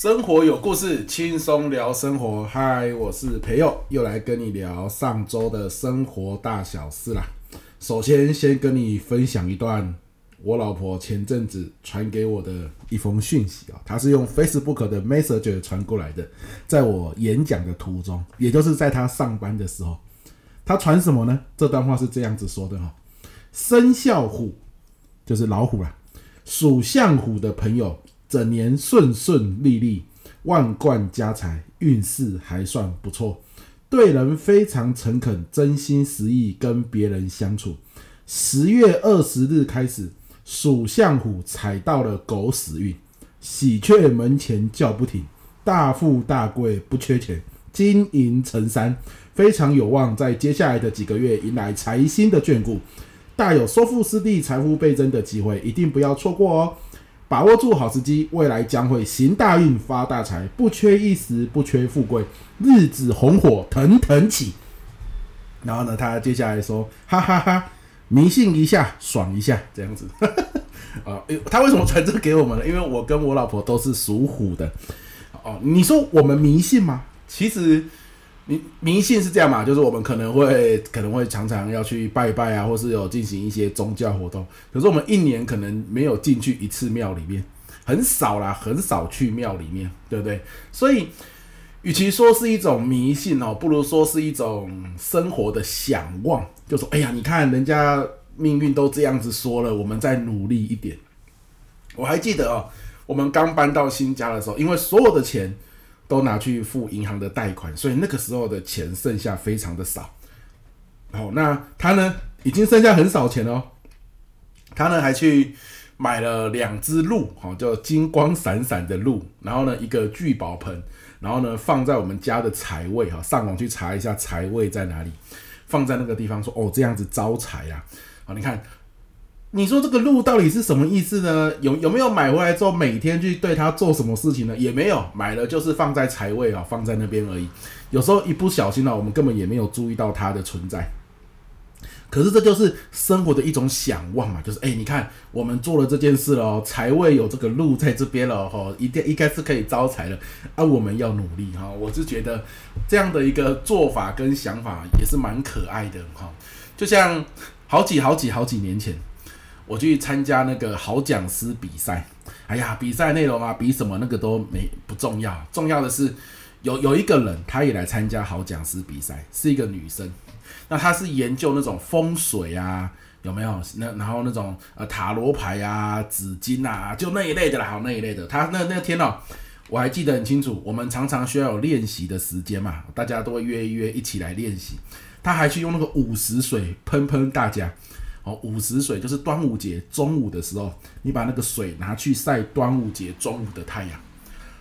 生活有故事，轻松聊生活。嗨，我是培佑，又来跟你聊上周的生活大小事啦。首先，先跟你分享一段我老婆前阵子传给我的一封讯息啊，她是用 Facebook 的 Messenger 传过来的，在我演讲的途中，也就是在她上班的时候，她传什么呢？这段话是这样子说的哈：生肖虎就是老虎啦，属相虎的朋友。整年顺顺利利，万贯家财，运势还算不错。对人非常诚恳，真心实意跟别人相处。十月二十日开始，属相虎踩到了狗屎运，喜鹊门前叫不停，大富大贵不缺钱，金银成山，非常有望在接下来的几个月迎来财星的眷顾，大有收复失地、财富倍增的机会，一定不要错过哦。把握住好时机，未来将会行大运、发大财，不缺一时，不缺富贵，日子红火腾腾起。然后呢，他接下来说：“哈哈哈，迷信一下，爽一下，这样子。”啊，他为什么传这给我们呢？因为我跟我老婆都是属虎的。哦，你说我们迷信吗？其实。迷迷信是这样嘛，就是我们可能会可能会常常要去拜拜啊，或是有进行一些宗教活动。可是我们一年可能没有进去一次庙里面，很少啦，很少去庙里面，对不对？所以，与其说是一种迷信哦，不如说是一种生活的想望。就说，哎呀，你看人家命运都这样子说了，我们再努力一点。我还记得哦，我们刚搬到新家的时候，因为所有的钱。都拿去付银行的贷款，所以那个时候的钱剩下非常的少。好，那他呢，已经剩下很少钱哦。他呢还去买了两只鹿，好，叫金光闪闪的鹿，然后呢一个聚宝盆，然后呢放在我们家的财位哈，上网去查一下财位在哪里，放在那个地方说哦，这样子招财呀。好，你看。你说这个鹿到底是什么意思呢？有有没有买回来之后每天去对它做什么事情呢？也没有，买了就是放在财位啊，放在那边而已。有时候一不小心呢，我们根本也没有注意到它的存在。可是这就是生活的一种想望嘛，就是哎，你看我们做了这件事了，财位有这个鹿在这边了哈，一定应该是可以招财的啊。我们要努力哈，我是觉得这样的一个做法跟想法也是蛮可爱的哈。就像好几好几好几年前。我去参加那个好讲师比赛，哎呀，比赛内容啊，比什么那个都没不重要，重要的是有有一个人，他也来参加好讲师比赛，是一个女生。那她是研究那种风水啊，有没有？那然后那种呃塔罗牌啊、紫金啊，就那一类的啦，好那一类的。她那那天哦，我还记得很清楚，我们常常需要有练习的时间嘛，大家都会约一约一起来练习。她还去用那个午时水喷喷大家。哦，午时水就是端午节中午的时候，你把那个水拿去晒端午节中午的太阳，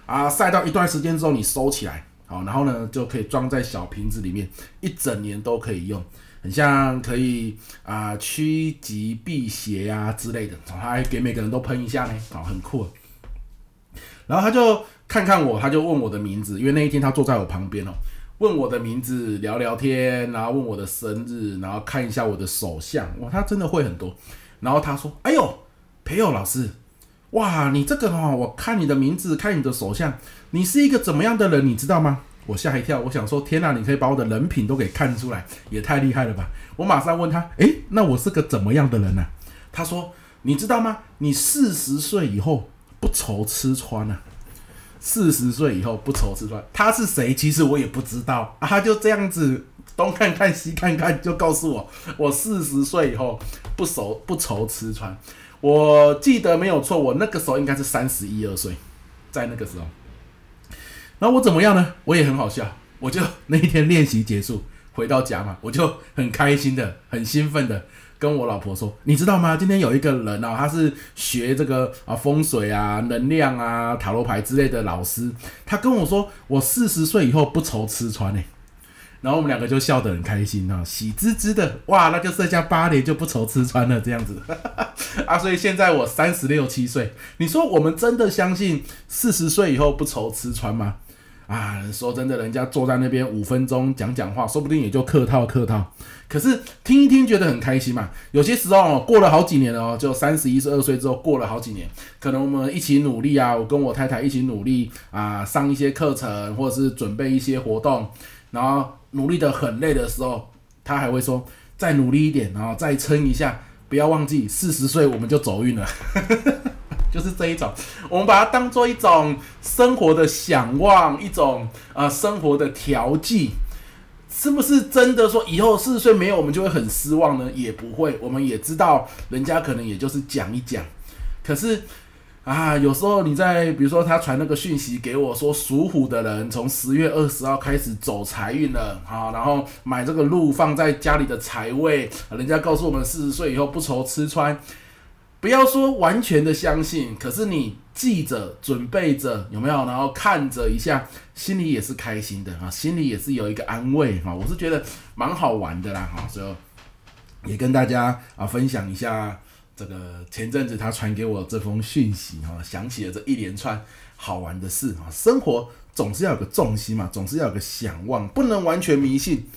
啊，晒到一段时间之后你收起来，好，然后呢就可以装在小瓶子里面，一整年都可以用，很像可以啊趋吉避邪呀、之类的，他还给每个人都喷一下呢，好，很酷。然后他就看看我，他就问我的名字，因为那一天他坐在我旁边哦。问我的名字，聊聊天，然后问我的生日，然后看一下我的手相，哇，他真的会很多。然后他说：“哎呦，培友老师，哇，你这个哦，我看你的名字，看你的手相，你是一个怎么样的人，你知道吗？”我吓一跳，我想说：“天哪，你可以把我的人品都给看出来，也太厉害了吧！”我马上问他：“诶，那我是个怎么样的人呢？”他说：“你知道吗？你四十岁以后不愁吃穿啊。”四十岁以后不愁吃穿，他是谁？其实我也不知道啊。他就这样子东看看西看看，就告诉我，我四十岁以后不愁不愁吃穿。我记得没有错，我那个时候应该是三十一二岁，在那个时候。然后我怎么样呢？我也很好笑，我就那一天练习结束回到家嘛，我就很开心的、很兴奋的。跟我老婆说，你知道吗？今天有一个人啊，他是学这个啊风水啊、能量啊、塔罗牌之类的老师。他跟我说，我四十岁以后不愁吃穿呢。然后我们两个就笑得很开心啊，喜滋滋的。哇，那就剩下八年就不愁吃穿了，这样子。啊，所以现在我三十六七岁。你说我们真的相信四十岁以后不愁吃穿吗？啊，说真的，人家坐在那边五分钟讲讲话，说不定也就客套客套。可是听一听觉得很开心嘛。有些时候过了好几年哦，就三十一、十二岁之后过了好几年，可能我们一起努力啊，我跟我太太一起努力啊，上一些课程或者是准备一些活动，然后努力得很累的时候，他还会说再努力一点，然后再撑一下，不要忘记四十岁我们就走运了。就是这一种，我们把它当做一种生活的想望，一种啊、呃、生活的调剂，是不是真的说以后四十岁没有我们就会很失望呢？也不会，我们也知道人家可能也就是讲一讲，可是啊，有时候你在比如说他传那个讯息给我说，属虎的人从十月二十号开始走财运了啊，然后买这个路放在家里的财位，人家告诉我们四十岁以后不愁吃穿。不要说完全的相信，可是你记着、准备着，有没有？然后看着一下，心里也是开心的啊，心里也是有一个安慰啊。我是觉得蛮好玩的啦哈，所以也跟大家啊分享一下这个前阵子他传给我这封讯息哈，想起了这一连串好玩的事啊。生活总是要有个重心嘛，总是要有个想望，不能完全迷信。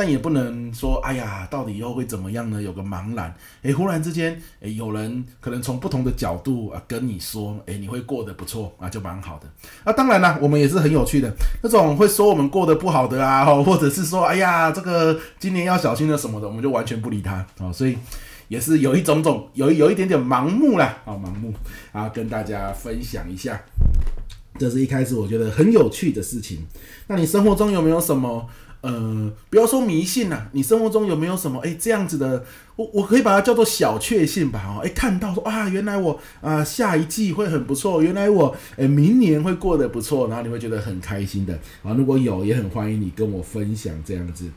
但也不能说，哎呀，到底以后会怎么样呢？有个茫然，诶，忽然之间，诶，有人可能从不同的角度啊跟你说，诶，你会过得不错啊，就蛮好的。啊，当然啦，我们也是很有趣的，那种会说我们过得不好的啊，或者是说，哎呀，这个今年要小心了什么的，我们就完全不理他啊。所以也是有一种种，有有一点点盲目啦，啊，盲目啊，跟大家分享一下，这是一开始我觉得很有趣的事情。那你生活中有没有什么？呃，不要说迷信呐、啊，你生活中有没有什么哎这样子的？我我可以把它叫做小确幸吧？哦，哎，看到说啊，原来我啊、下一季会很不错，原来我哎明年会过得不错，然后你会觉得很开心的啊。如果有，也很欢迎你跟我分享这样子。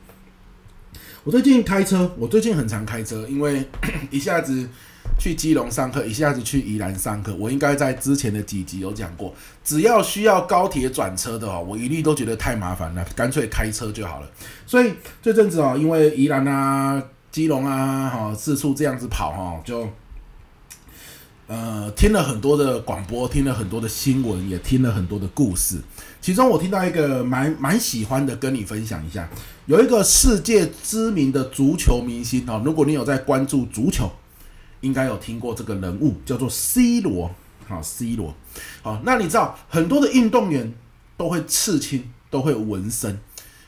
我最近开车，我最近很常开车，因为 一下子。去基隆上课，一下子去宜兰上课。我应该在之前的几集有讲过，只要需要高铁转车的哦，我一律都觉得太麻烦了，干脆开车就好了。所以这阵子哦，因为宜兰啊、基隆啊，哈，四处这样子跑哈，就呃听了很多的广播，听了很多的新闻，也听了很多的故事。其中我听到一个蛮蛮喜欢的，跟你分享一下。有一个世界知名的足球明星哦，如果你有在关注足球。应该有听过这个人物，叫做 C 罗，好，C 罗，好，那你知道很多的运动员都会刺青，都会纹身，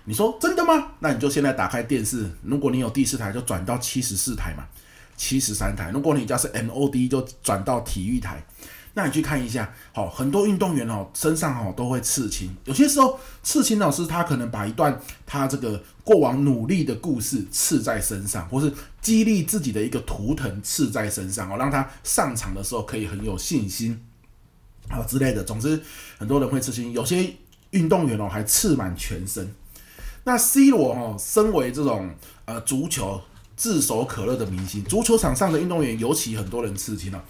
你说真的吗？那你就现在打开电视，如果你有第四台，就转到七十四台嘛，七十三台，如果你家是 MOD，就转到体育台。那你去看一下，好，很多运动员哦，身上哦都会刺青。有些时候刺青老师他可能把一段他这个过往努力的故事刺在身上，或是激励自己的一个图腾刺在身上哦，让他上场的时候可以很有信心啊之类的。总之，很多人会刺青，有些运动员哦还刺满全身。那 C 罗哦，身为这种呃足球炙手可热的明星，足球场上的运动员尤其很多人刺青了。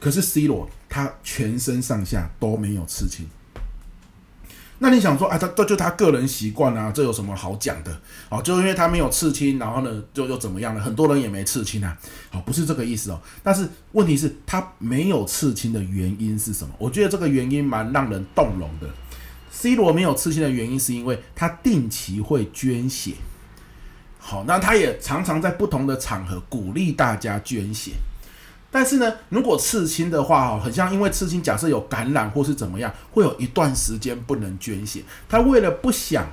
可是 C 罗他全身上下都没有刺青，那你想说啊，他这就他个人习惯啊，这有什么好讲的？哦，就因为他没有刺青，然后呢，就又怎么样了？很多人也没刺青啊，好，不是这个意思哦。但是问题是，他没有刺青的原因是什么？我觉得这个原因蛮让人动容的。C 罗没有刺青的原因是因为他定期会捐血，好，那他也常常在不同的场合鼓励大家捐血。但是呢，如果刺青的话，哈，很像因为刺青，假设有感染或是怎么样，会有一段时间不能捐血。他为了不想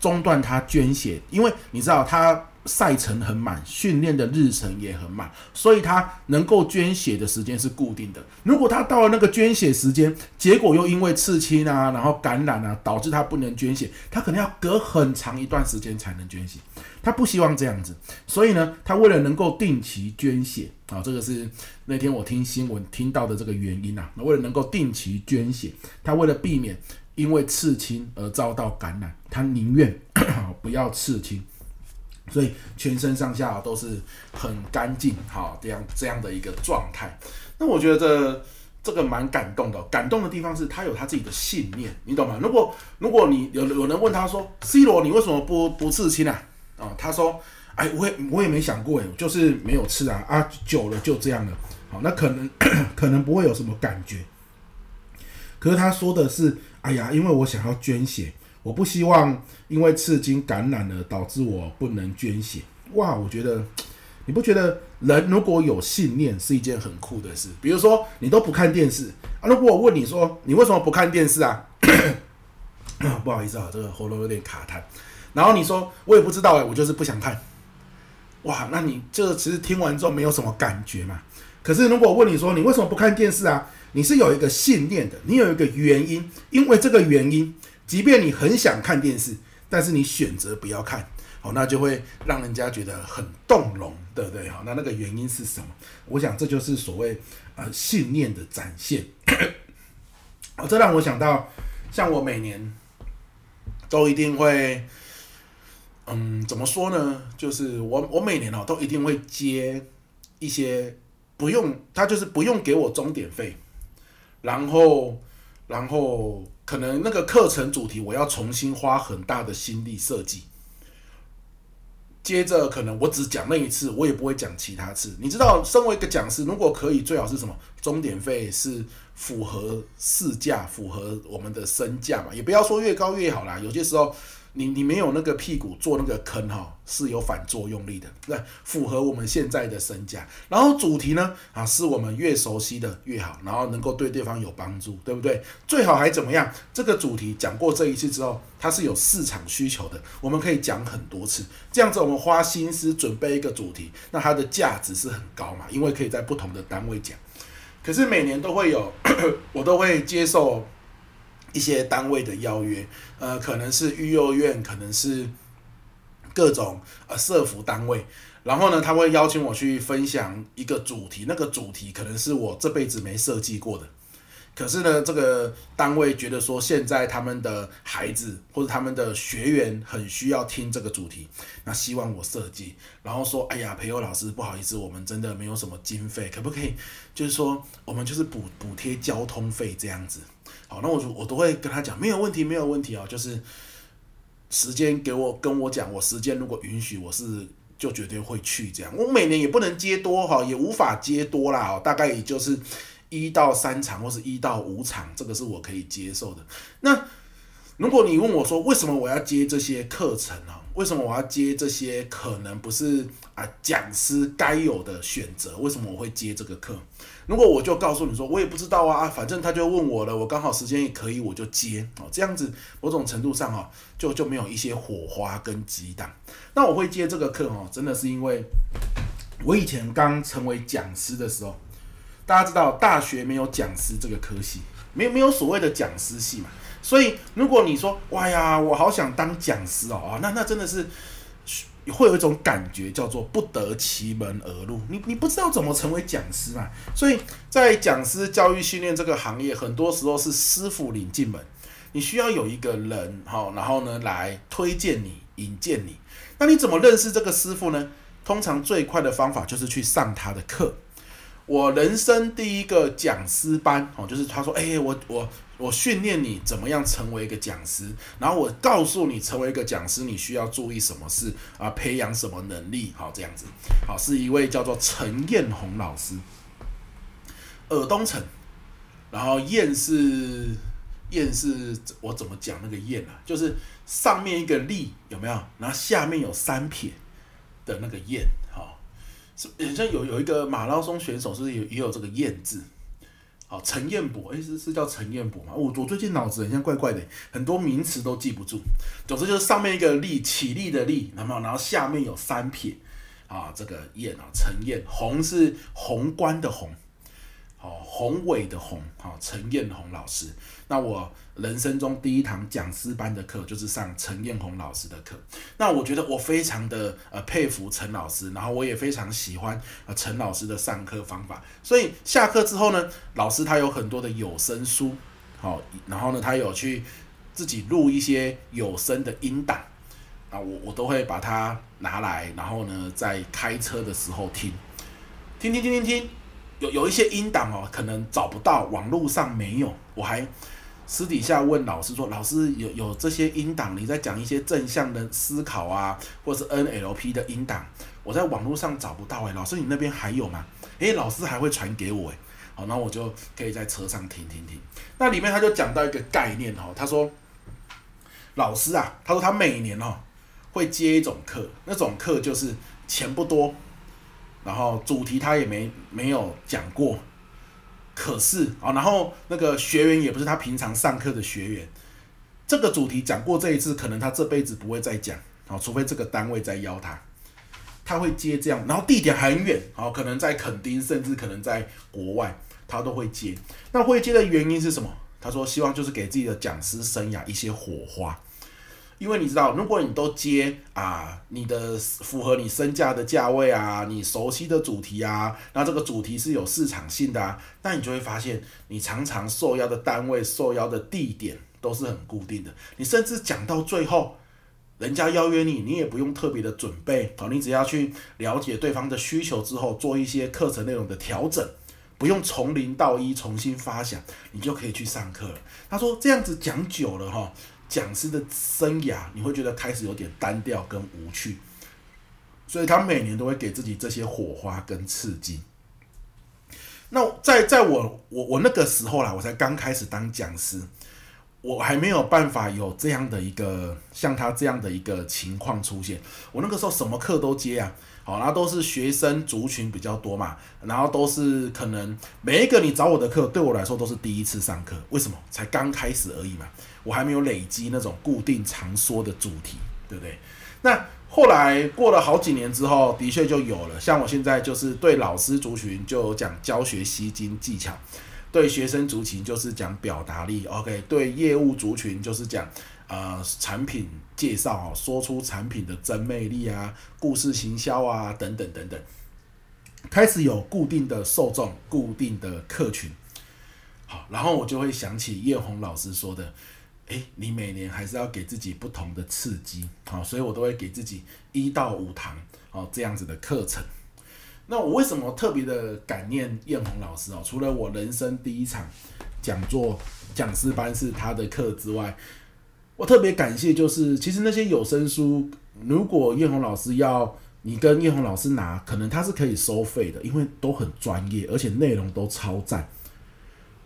中断他捐血，因为你知道他。赛程很满，训练的日程也很满，所以他能够捐血的时间是固定的。如果他到了那个捐血时间，结果又因为刺青啊，然后感染啊，导致他不能捐血，他可能要隔很长一段时间才能捐血。他不希望这样子，所以呢，他为了能够定期捐血啊，这个是那天我听新闻听到的这个原因啊。那为了能够定期捐血，他为了避免因为刺青而遭到感染，他宁愿 不要刺青。所以全身上下都是很干净，好，这样这样的一个状态。那我觉得这这个蛮感动的。感动的地方是他有他自己的信念，你懂吗？如果如果你有有人问他说：“C 罗，你为什么不不刺青啊？”啊，他说：“哎，我也我也没想过，哎，就是没有刺啊啊，久了就这样了。好，那可能 可能不会有什么感觉。”可是他说的是，哎呀，因为我想要捐血，我不希望因为刺青感染了导致我不能捐血。哇，我觉得你不觉得人如果有信念是一件很酷的事？比如说你都不看电视啊，如果我问你说你为什么不看电视啊？不好意思啊，这个喉咙有点卡痰。然后你说我也不知道哎，我就是不想看。哇，那你这其实听完之后没有什么感觉嘛？可是如果问你说你为什么不看电视啊？你是有一个信念的，你有一个原因，因为这个原因，即便你很想看电视，但是你选择不要看，好，那就会让人家觉得很动容，对不对？好，那那个原因是什么？我想这就是所谓呃信念的展现。哦，这让我想到，像我每年都一定会。嗯，怎么说呢？就是我我每年哦都一定会接一些不用，他就是不用给我终点费，然后然后可能那个课程主题我要重新花很大的心力设计，接着可能我只讲那一次，我也不会讲其他次。你知道，身为一个讲师，如果可以，最好是什么？终点费是符合市价，符合我们的身价嘛，也不要说越高越好啦。有些时候。你你没有那个屁股做那个坑哈，是有反作用力的，那符合我们现在的身价。然后主题呢啊，是我们越熟悉的越好，然后能够对对方有帮助，对不对？最好还怎么样？这个主题讲过这一次之后，它是有市场需求的，我们可以讲很多次。这样子我们花心思准备一个主题，那它的价值是很高嘛，因为可以在不同的单位讲。可是每年都会有，我都会接受。一些单位的邀约，呃，可能是育幼院，可能是各种呃社服单位，然后呢，他会邀请我去分享一个主题，那个主题可能是我这辈子没设计过的，可是呢，这个单位觉得说现在他们的孩子或者他们的学员很需要听这个主题，那希望我设计，然后说，哎呀，培优老师，不好意思，我们真的没有什么经费，可不可以，就是说我们就是补补贴交通费这样子。好，那我就我都会跟他讲，没有问题，没有问题啊，就是时间给我跟我讲，我时间如果允许，我是就绝对会去这样。我每年也不能接多哈，也无法接多啦，大概也就是一到三场或是一到五场，这个是我可以接受的。那如果你问我说，为什么我要接这些课程呢？为什么我要接这些可能不是啊讲师该有的选择？为什么我会接这个课？如果我就告诉你说，我也不知道啊，反正他就问我了，我刚好时间也可以，我就接哦。这样子某种程度上哦，就就没有一些火花跟激荡。那我会接这个课哦，真的是因为我以前刚成为讲师的时候，大家知道大学没有讲师这个科系，没有没有所谓的讲师系嘛。所以，如果你说哇呀，我好想当讲师哦，那那真的是会有一种感觉，叫做不得其门而入。你你不知道怎么成为讲师嘛？所以在讲师教育训练这个行业，很多时候是师傅领进门，你需要有一个人哈，然后呢来推荐你、引荐你。那你怎么认识这个师傅呢？通常最快的方法就是去上他的课。我人生第一个讲师班哦，就是他说，哎，我我。我训练你怎么样成为一个讲师，然后我告诉你成为一个讲师你需要注意什么事啊，培养什么能力，好这样子，好是一位叫做陈彦宏老师，耳东陈，然后彦是彦是我怎么讲那个彦啊？就是上面一个立有没有？然后下面有三撇的那个彦，是好像有有一个马拉松选手是不是也也有这个燕字？好，陈彦博，哎，是是叫陈彦博吗？我我最近脑子好像怪怪的，很多名词都记不住。总之就是上面一个立，起立的立，然后然后下面有三撇，啊，这个燕啊，陈彦，宏是宏观的宏。哦，宏伟的宏，好，陈彦宏老师。那我人生中第一堂讲师班的课就是上陈彦宏老师的课。那我觉得我非常的呃佩服陈老师，然后我也非常喜欢呃陈老师的上课方法。所以下课之后呢，老师他有很多的有声书，好，然后呢他有去自己录一些有声的音档，啊，我我都会把它拿来，然后呢在开车的时候听，听听听听听。有有一些音档哦，可能找不到，网络上没有。我还私底下问老师说：“老师有有这些音档，你在讲一些正向的思考啊，或者是 NLP 的音档，我在网络上找不到诶，老师你那边还有吗？”诶，老师还会传给我诶。好，然后我就可以在车上听听听。那里面他就讲到一个概念哦，他说老师啊，他说他每年哦会接一种课，那种课就是钱不多，然后主题他也没没有讲过，可是啊，然后那个学员也不是他平常上课的学员，这个主题讲过这一次，可能他这辈子不会再讲，好，除非这个单位再邀他。他会接这样，然后地点很远，好，可能在垦丁，甚至可能在国外，他都会接。那会接的原因是什么？他说希望就是给自己的讲师生涯一些火花，因为你知道，如果你都接啊，你的符合你身价的价位啊，你熟悉的主题啊，那这个主题是有市场性的啊，那你就会发现，你常常受邀的单位、受邀的地点都是很固定的，你甚至讲到最后。人家邀约你，你也不用特别的准备，好，你只要去了解对方的需求之后，做一些课程内容的调整，不用从零到一重新发想，你就可以去上课了。他说这样子讲久了哈，讲师的生涯你会觉得开始有点单调跟无趣，所以他每年都会给自己这些火花跟刺激。那在在我我我那个时候啦，我才刚开始当讲师。我还没有办法有这样的一个像他这样的一个情况出现。我那个时候什么课都接啊，好，然后都是学生族群比较多嘛，然后都是可能每一个你找我的课，对我来说都是第一次上课。为什么？才刚开始而已嘛，我还没有累积那种固定常说的主题，对不对？那后来过了好几年之后，的确就有了。像我现在就是对老师族群就有讲教学吸睛技巧。对学生族群就是讲表达力，OK。对业务族群就是讲呃产品介绍啊，说出产品的真魅力啊，故事行销啊等等等等。开始有固定的受众，固定的客群。好，然后我就会想起叶红老师说的，诶，你每年还是要给自己不同的刺激，好，所以我都会给自己一到五堂哦这样子的课程。那我为什么特别的感念艳红老师哦？除了我人生第一场讲座讲师班是他的课之外，我特别感谢就是，其实那些有声书，如果艳红老师要你跟艳红老师拿，可能他是可以收费的，因为都很专业，而且内容都超赞。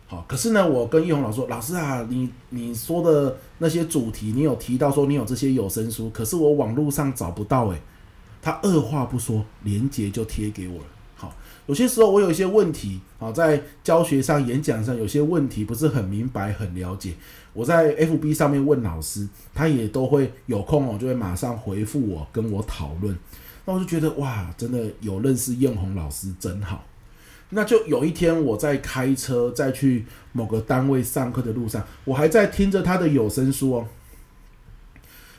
好，可是呢，我跟艳红老师说，老师啊，你你说的那些主题，你有提到说你有这些有声书，可是我网络上找不到诶。他二话不说，连接就贴给我了。好，有些时候我有一些问题，好，在教学上、演讲上有些问题不是很明白、很了解。我在 FB 上面问老师，他也都会有空哦，就会马上回复我，跟我讨论。那我就觉得哇，真的有认识艳红老师真好。那就有一天我在开车，在去某个单位上课的路上，我还在听着他的有声书哦。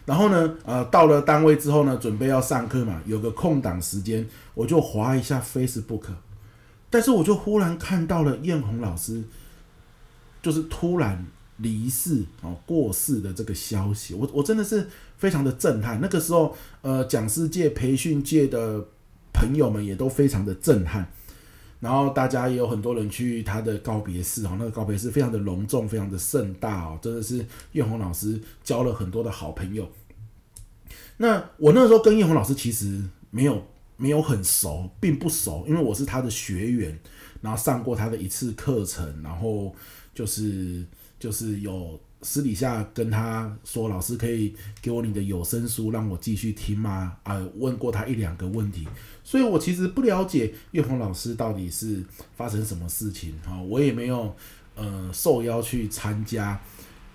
然后呢，呃，到了单位之后呢，准备要上课嘛，有个空档时间，我就划一下 Facebook，但是我就忽然看到了艳红老师，就是突然离世哦，过世的这个消息，我我真的是非常的震撼。那个时候，呃，讲师界、培训界的朋友们也都非常的震撼，然后大家也有很多人去他的告别式哦，那个告别式非常的隆重，非常的盛大哦，真的是艳红老师交了很多的好朋友。那我那时候跟叶红老师其实没有没有很熟，并不熟，因为我是他的学员，然后上过他的一次课程，然后就是就是有私底下跟他说，老师可以给我你的有声书，让我继续听吗？啊，问过他一两个问题，所以我其实不了解叶红老师到底是发生什么事情啊，我也没有呃受邀去参加。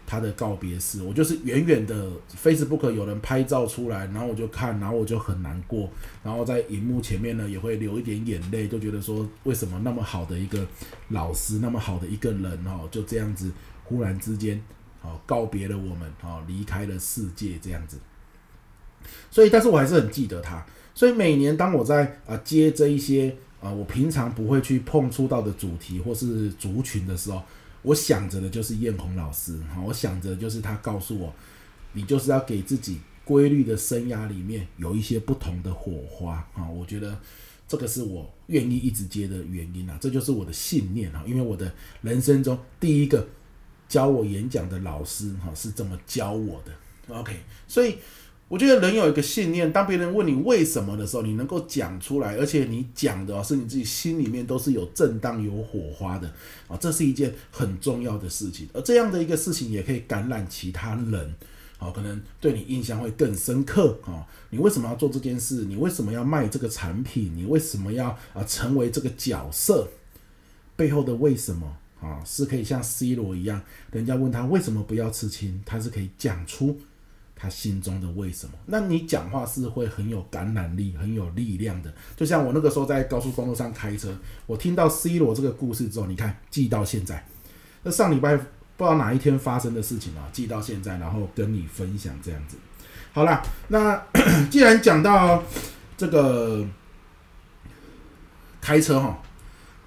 他的告别式，我就是远远的 Facebook 有人拍照出来，然后我就看，然后我就很难过，然后在荧幕前面呢也会流一点眼泪，就觉得说为什么那么好的一个老师，那么好的一个人哦，就这样子忽然之间哦告别了我们哦，离开了世界这样子。所以，但是我还是很记得他。所以每年当我在啊接这一些啊我平常不会去碰触到的主题或是族群的时候。我想着的就是艳红老师哈，我想着就是他告诉我，你就是要给自己规律的生涯里面有一些不同的火花啊，我觉得这个是我愿意一直接的原因啊，这就是我的信念啊，因为我的人生中第一个教我演讲的老师哈是这么教我的，OK，所以我觉得人有一个信念，当别人问你为什么的时候，你能够讲出来，而且你讲的是你自己心里面都是有震荡、有火花的啊，这是一件很重要的事情。而这样的一个事情也可以感染其他人，啊，可能对你印象会更深刻啊。你为什么要做这件事？你为什么要卖这个产品？你为什么要啊成为这个角色？背后的为什么啊，是可以像 C 罗一样，人家问他为什么不要刺青，他是可以讲出。他心中的为什么？那你讲话是会很有感染力、很有力量的。就像我那个时候在高速公路上开车，我听到 C 罗这个故事之后，你看记到现在。那上礼拜不知道哪一天发生的事情啊，记到现在，然后跟你分享这样子。好啦，那 既然讲到这个开车哈。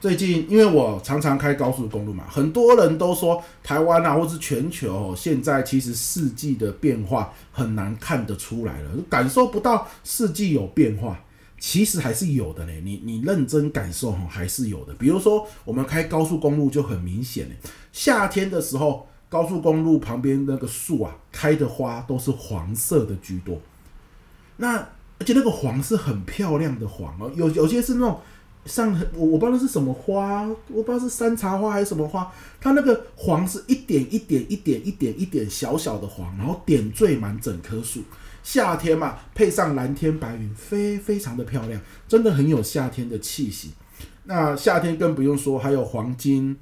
最近，因为我常常开高速公路嘛，很多人都说台湾啊，或是全球现在其实四季的变化很难看得出来了，感受不到四季有变化，其实还是有的呢。你你认真感受哈，还是有的。比如说我们开高速公路就很明显嘞，夏天的时候，高速公路旁边那个树啊，开的花都是黄色的居多。那而且那个黄是很漂亮的黄哦，有有些是那种。上我我不知道那是什么花，我不知道是山茶花还是什么花，它那个黄是一点一点一点一点一点小小的黄，然后点缀满整棵树。夏天嘛，配上蓝天白云，非非常的漂亮，真的很有夏天的气息。那夏天更不用说，还有黄金。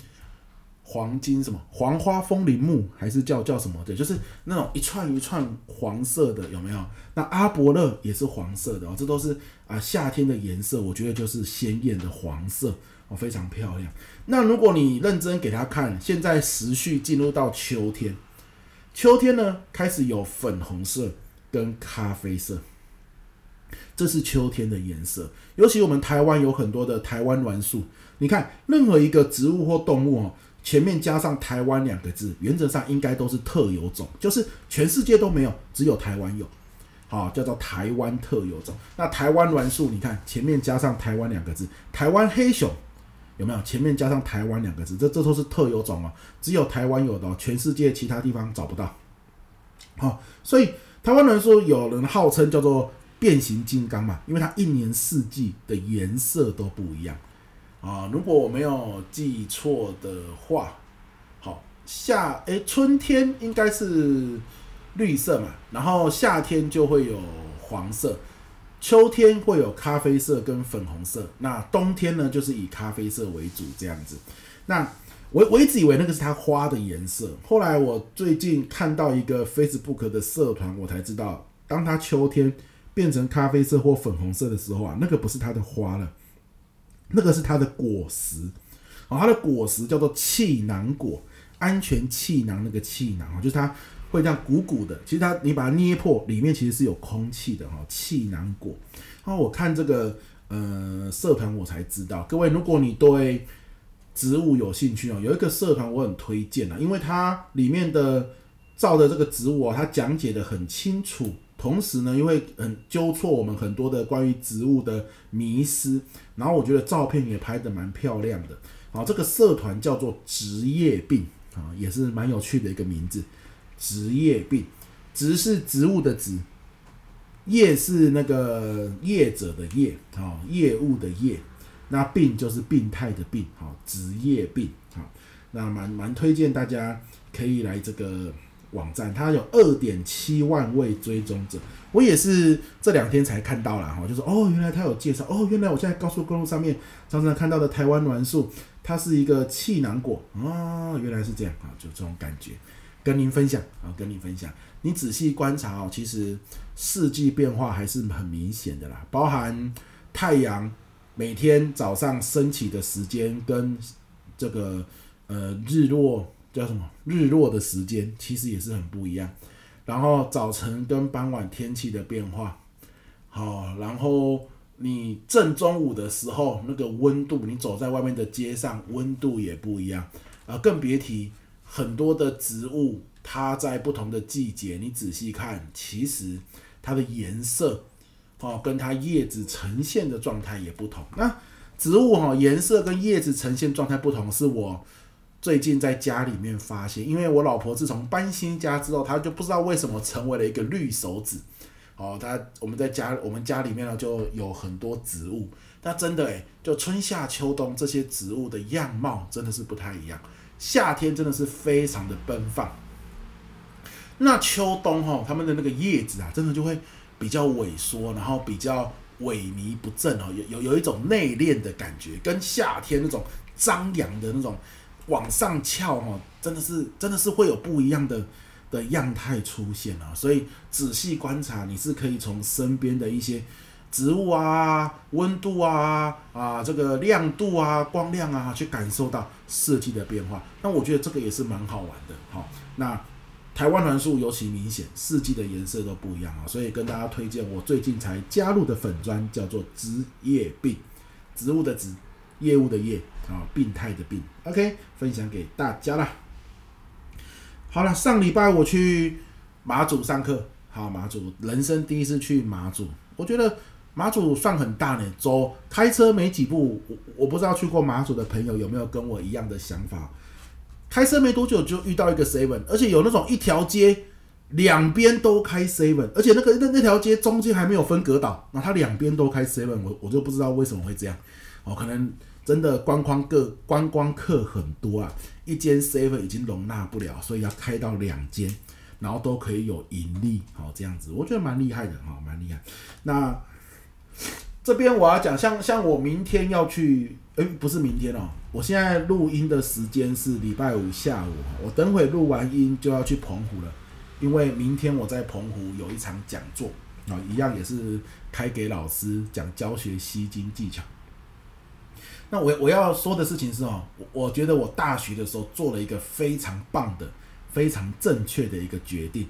黄金什么黄花风铃木还是叫叫什么的，就是那种一串一串黄色的，有没有？那阿伯勒也是黄色的哦，这都是啊夏天的颜色，我觉得就是鲜艳的黄色哦，非常漂亮。那如果你认真给他看，现在时序进入到秋天，秋天呢开始有粉红色跟咖啡色，这是秋天的颜色。尤其我们台湾有很多的台湾栾树，你看任何一个植物或动物哦。前面加上台湾两个字，原则上应该都是特有种，就是全世界都没有，只有台湾有，好，叫做台湾特有种。那台湾栾树，你看前面加上台湾两个字，台湾黑熊有没有？前面加上台湾两个字，这这都是特有种哦，只有台湾有的，全世界其他地方找不到。好，所以台湾栾树有人号称叫做变形金刚嘛，因为它一年四季的颜色都不一样。啊，如果我没有记错的话，好，夏诶，春天应该是绿色嘛，然后夏天就会有黄色，秋天会有咖啡色跟粉红色，那冬天呢就是以咖啡色为主这样子。那我我一直以为那个是它花的颜色，后来我最近看到一个 Facebook 的社团，我才知道，当它秋天变成咖啡色或粉红色的时候啊，那个不是它的花了。那个是它的果实，哦，它的果实叫做气囊果，安全气囊那个气囊啊，就是它会这样鼓鼓的。其实它你把它捏破，里面其实是有空气的哈，气囊果。然后我看这个呃社团，我才知道，各位如果你对植物有兴趣哦，有一个社团我很推荐啊，因为它里面的照的这个植物啊，它讲解得很清楚。同时呢，因为很纠错我们很多的关于植物的迷思，然后我觉得照片也拍得蛮漂亮的。好，这个社团叫做职业病啊，也是蛮有趣的一个名字。职业病，职是植物的职”，“业是那个业者的业啊，业务的业，那病就是病态的病。好，职业病好，那蛮蛮推荐大家可以来这个。网站它有二点七万位追踪者，我也是这两天才看到了哈，就是哦，原来他有介绍哦，原来我现在高速公路上面常常看到的台湾栾树，它是一个气囊果哦，原来是这样啊，就这种感觉，跟您分享啊，跟您分享，你仔细观察哦，其实四季变化还是很明显的啦，包含太阳每天早上升起的时间跟这个呃日落。叫什么？日落的时间其实也是很不一样，然后早晨跟傍晚天气的变化，好，然后你正中午的时候那个温度，你走在外面的街上温度也不一样啊，更别提很多的植物，它在不同的季节，你仔细看，其实它的颜色哦，跟它叶子呈现的状态也不同。那植物哈颜色跟叶子呈现状态不同，是我。最近在家里面发现，因为我老婆自从搬新家之后，她就不知道为什么成为了一个绿手指。哦，她我们在家我们家里面呢就有很多植物。那真的诶，就春夏秋冬这些植物的样貌真的是不太一样。夏天真的是非常的奔放，那秋冬哈，他们的那个叶子啊，真的就会比较萎缩，然后比较萎靡不振哦，有有有一种内敛的感觉，跟夏天那种张扬的那种往上翘哦，真的是真的是会有不一样的的样态出现啊。所以仔细观察，你是可以从身边的一些。植物啊，温度啊，啊，这个亮度啊，光亮啊，去感受到四季的变化。那我觉得这个也是蛮好玩的。好，那台湾栾树尤其明显，四季的颜色都不一样啊。所以跟大家推荐我最近才加入的粉专，叫做“职业病”，植物的植，业务的业啊，病态的病。OK，分享给大家啦。好了，上礼拜我去马祖上课，好，马祖人生第一次去马祖，我觉得。马祖算很大呢，走开车没几步，我我不知道去过马祖的朋友有没有跟我一样的想法。开车没多久就遇到一个 seven，而且有那种一条街两边都开 seven，而且那个那那条街中间还没有分隔岛，那它两边都开 seven，我我就不知道为什么会这样。哦，可能真的观光客观光客很多啊，一间 seven 已经容纳不了，所以要开到两间，然后都可以有盈利，好这样子，我觉得蛮厉害的哈，蛮厉害。那这边我要讲，像像我明天要去，诶、不是明天哦，我现在录音的时间是礼拜五下午，我等会录完音就要去澎湖了，因为明天我在澎湖有一场讲座啊，一样也是开给老师讲教学吸睛技巧。那我我要说的事情是哦，我觉得我大学的时候做了一个非常棒的、非常正确的一个决定，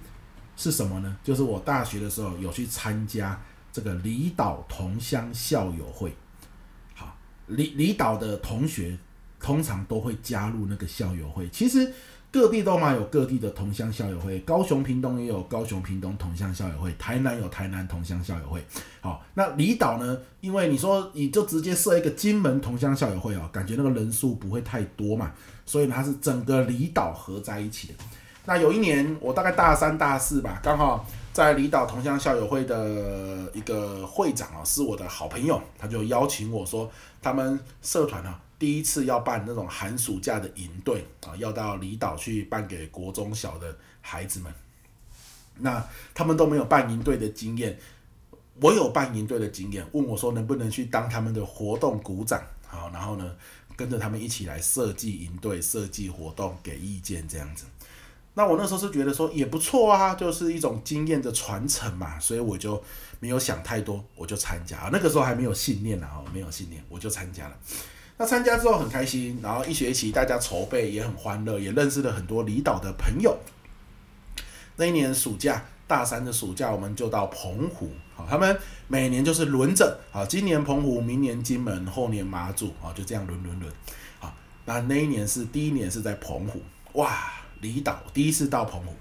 是什么呢？就是我大学的时候有去参加。这个离岛同乡校友会，好，离离岛的同学通常都会加入那个校友会。其实各地都嘛有各地的同乡校友会，高雄屏东也有高雄屏东同乡校友会，台南有台南同乡校友会。好，那离岛呢？因为你说你就直接设一个金门同乡校友会哦，感觉那个人数不会太多嘛，所以它是整个离岛合在一起的。那有一年我大概大三大四吧，刚好。在离岛同乡校友会的一个会长啊，是我的好朋友，他就邀请我说，他们社团啊，第一次要办那种寒暑假的营队啊，要到离岛去办给国中小的孩子们。那他们都没有办营队的经验，我有办营队的经验，问我说能不能去当他们的活动鼓掌，好，然后呢，跟着他们一起来设计营队、设计活动、给意见这样子。那我那时候是觉得说也不错啊，就是一种经验的传承嘛，所以我就没有想太多，我就参加。那个时候还没有信念呢，哦，没有信念，我就参加了。那参加之后很开心，然后一学期大家筹备也很欢乐，也认识了很多离岛的朋友。那一年暑假，大三的暑假，我们就到澎湖，好，他们每年就是轮着，好，今年澎湖，明年金门，后年马祖，啊，就这样轮轮轮，好，那那一年是第一年是在澎湖，哇。离岛第一次到澎湖，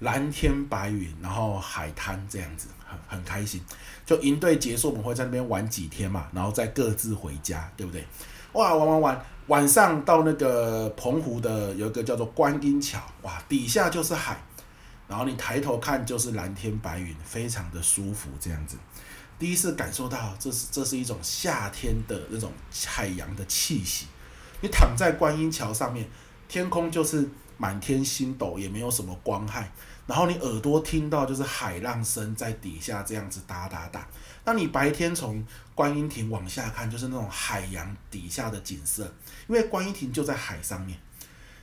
蓝天白云，然后海滩这样子，很很开心。就营队结束，我们会在那边玩几天嘛，然后再各自回家，对不对？哇，玩玩玩，晚上到那个澎湖的有一个叫做观音桥，哇，底下就是海，然后你抬头看就是蓝天白云，非常的舒服，这样子。第一次感受到这是这是一种夏天的那种海洋的气息。你躺在观音桥上面，天空就是。满天星斗也没有什么光害，然后你耳朵听到就是海浪声在底下这样子哒哒哒。那你白天从观音亭往下看，就是那种海洋底下的景色，因为观音亭就在海上面，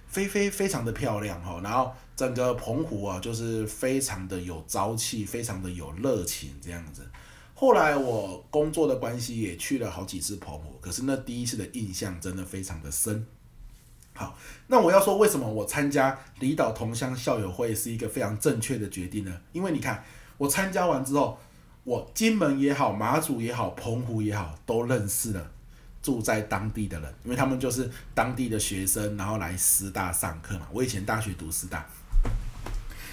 非非非常的漂亮哈。然后整个澎湖啊，就是非常的有朝气，非常的有热情这样子。后来我工作的关系也去了好几次澎湖，可是那第一次的印象真的非常的深。好，那我要说，为什么我参加离岛同乡校友会是一个非常正确的决定呢？因为你看，我参加完之后，我金门也好，马祖也好，澎湖也好，都认识了住在当地的人，因为他们就是当地的学生，然后来师大上课嘛。我以前大学读师大，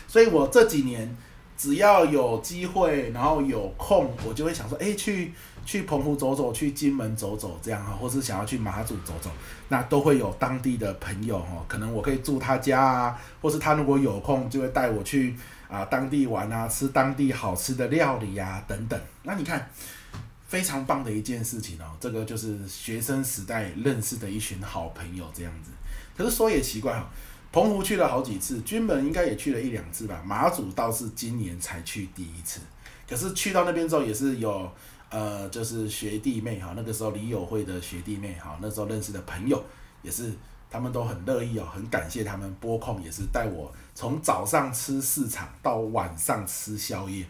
所以我这几年只要有机会，然后有空，我就会想说，哎，去。去澎湖走走，去金门走走，这样啊，或是想要去马祖走走，那都会有当地的朋友哦，可能我可以住他家啊，或是他如果有空就会带我去啊当地玩啊，吃当地好吃的料理呀、啊、等等。那你看，非常棒的一件事情哦，这个就是学生时代认识的一群好朋友这样子。可是说也奇怪哈，澎湖去了好几次，军门应该也去了一两次吧，马祖倒是今年才去第一次。可是去到那边之后也是有。呃，就是学弟妹哈，那个时候李友会的学弟妹哈，那时候认识的朋友也是，他们都很乐意哦，很感谢他们拨空，也是带我从早上吃市场到晚上吃宵夜，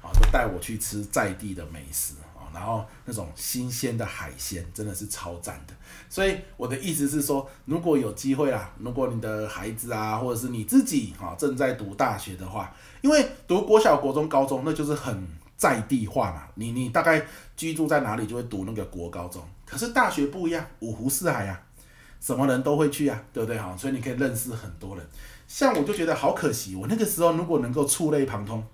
啊，都带我去吃在地的美食啊，然后那种新鲜的海鲜真的是超赞的。所以我的意思是说，如果有机会啦，如果你的孩子啊，或者是你自己哈，正在读大学的话，因为读国小、国中、高中，那就是很。在地化嘛，你你大概居住在哪里，就会读那个国高中。可是大学不一样，五湖四海啊，什么人都会去啊，对不对哈？所以你可以认识很多人。像我就觉得好可惜，我那个时候如果能够触类旁通，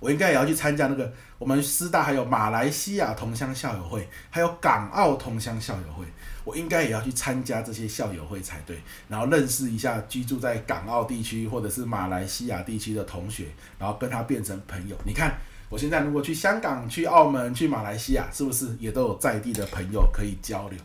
我应该也要去参加那个我们师大还有马来西亚同乡校友会，还有港澳同乡校友会，我应该也要去参加这些校友会才对，然后认识一下居住在港澳地区或者是马来西亚地区的同学，然后跟他变成朋友。你看。我现在如果去香港、去澳门、去马来西亚，是不是也都有在地的朋友可以交流？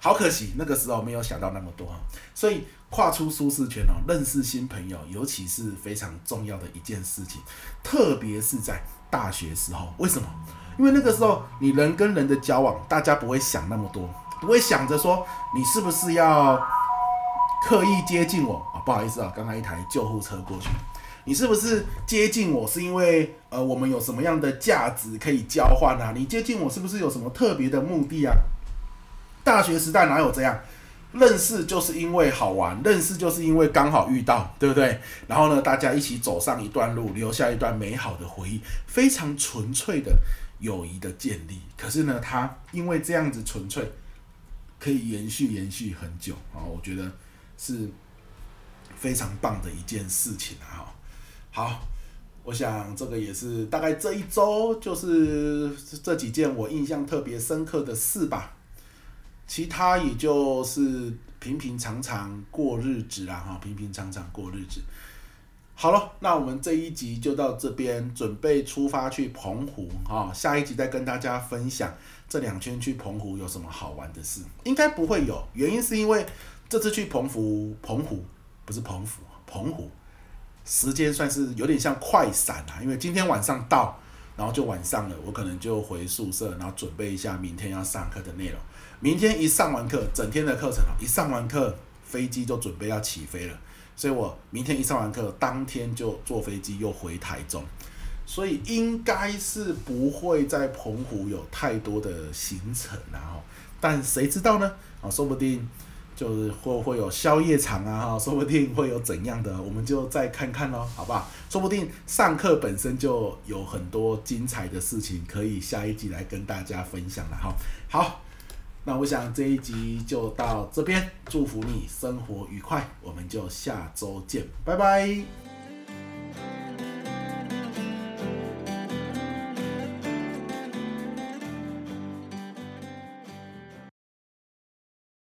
好可惜，那个时候没有想到那么多。所以跨出舒适圈哦，认识新朋友，尤其是非常重要的一件事情。特别是在大学时候，为什么？因为那个时候你人跟人的交往，大家不会想那么多，不会想着说你是不是要刻意接近我啊？不好意思啊，刚刚一台救护车过去。你是不是接近我是因为呃，我们有什么样的价值可以交换啊？你接近我是不是有什么特别的目的啊？大学时代哪有这样？认识就是因为好玩，认识就是因为刚好遇到，对不对？然后呢，大家一起走上一段路，留下一段美好的回忆，非常纯粹的友谊的建立。可是呢，它因为这样子纯粹，可以延续延续很久啊，我觉得是非常棒的一件事情啊。好，我想这个也是大概这一周就是这几件我印象特别深刻的事吧，其他也就是平平常常过日子啦哈，平平常常过日子。好了，那我们这一集就到这边，准备出发去澎湖哈，下一集再跟大家分享这两圈去澎湖有什么好玩的事，应该不会有，原因是因为这次去澎湖，澎湖不是澎湖，澎湖。时间算是有点像快闪啊，因为今天晚上到，然后就晚上了，我可能就回宿舍，然后准备一下明天要上课的内容。明天一上完课，整天的课程一上完课，飞机就准备要起飞了，所以我明天一上完课，当天就坐飞机又回台中，所以应该是不会在澎湖有太多的行程，然后，但谁知道呢？啊，说不定。就是会会有宵夜场啊，哈，说不定会有怎样的，我们就再看看喽，好不好？说不定上课本身就有很多精彩的事情，可以下一集来跟大家分享了，哈。好，那我想这一集就到这边，祝福你生活愉快，我们就下周见，拜拜。